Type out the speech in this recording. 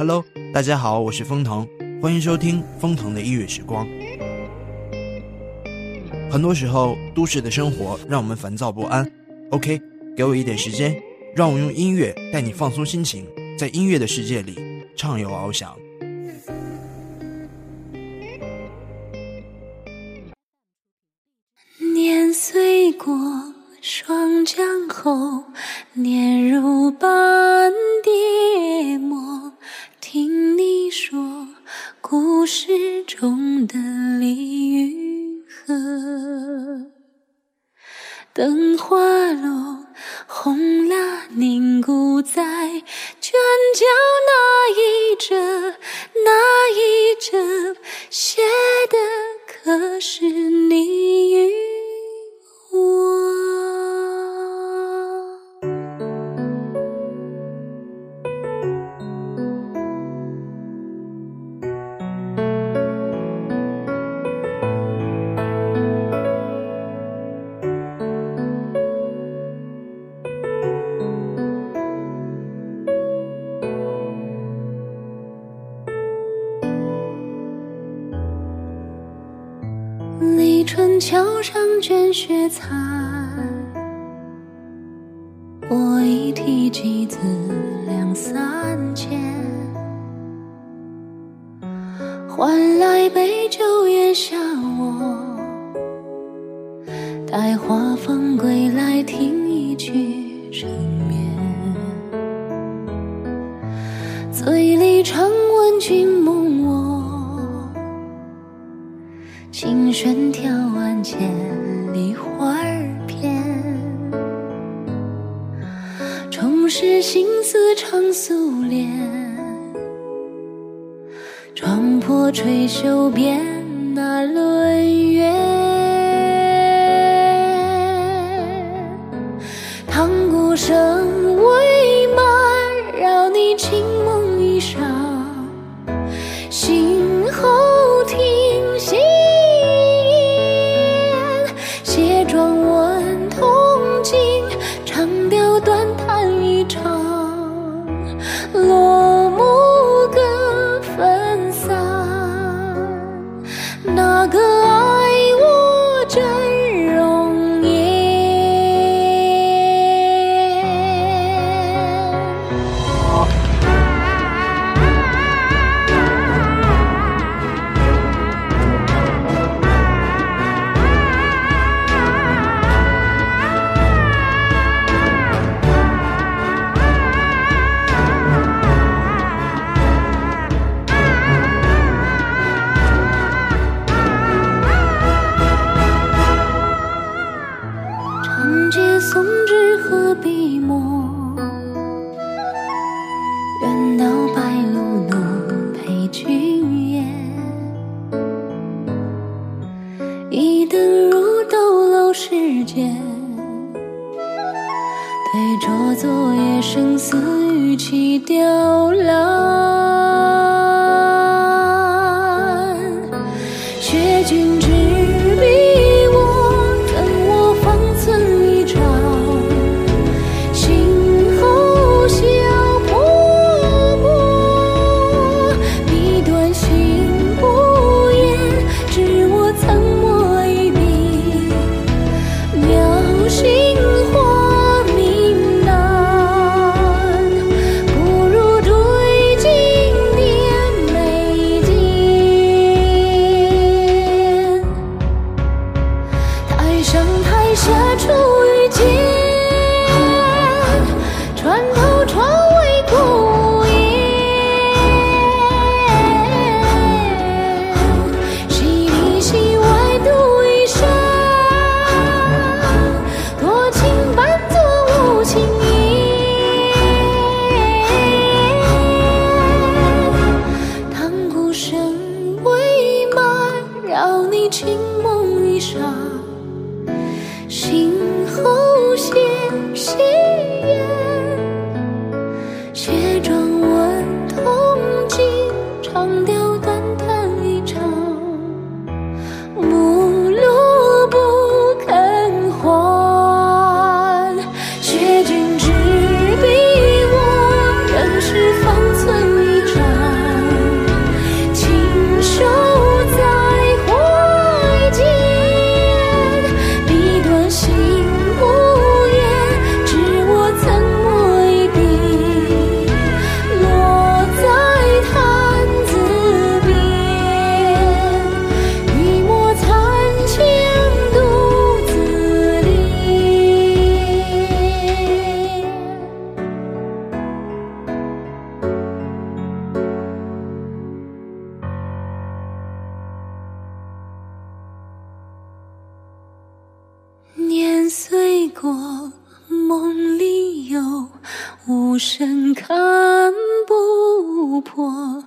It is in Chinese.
Hello，大家好，我是风腾，欢迎收听风腾的音乐时光。很多时候，都市的生活让我们烦躁不安。OK，给我一点时间，让我用音乐带你放松心情，在音乐的世界里畅游翱翔。年岁过，霜降后，诗中的离与合。灯花落，红蜡凝固在春桥上卷雪残，我一提及子两三千，换来杯酒月下我，待花风归来听一曲缠绵，醉里常问君千梨花儿片，重拾心思成素莲，撞破吹袖边那轮月。时间，对着昨夜生死与其凋落。这春。无声看不破，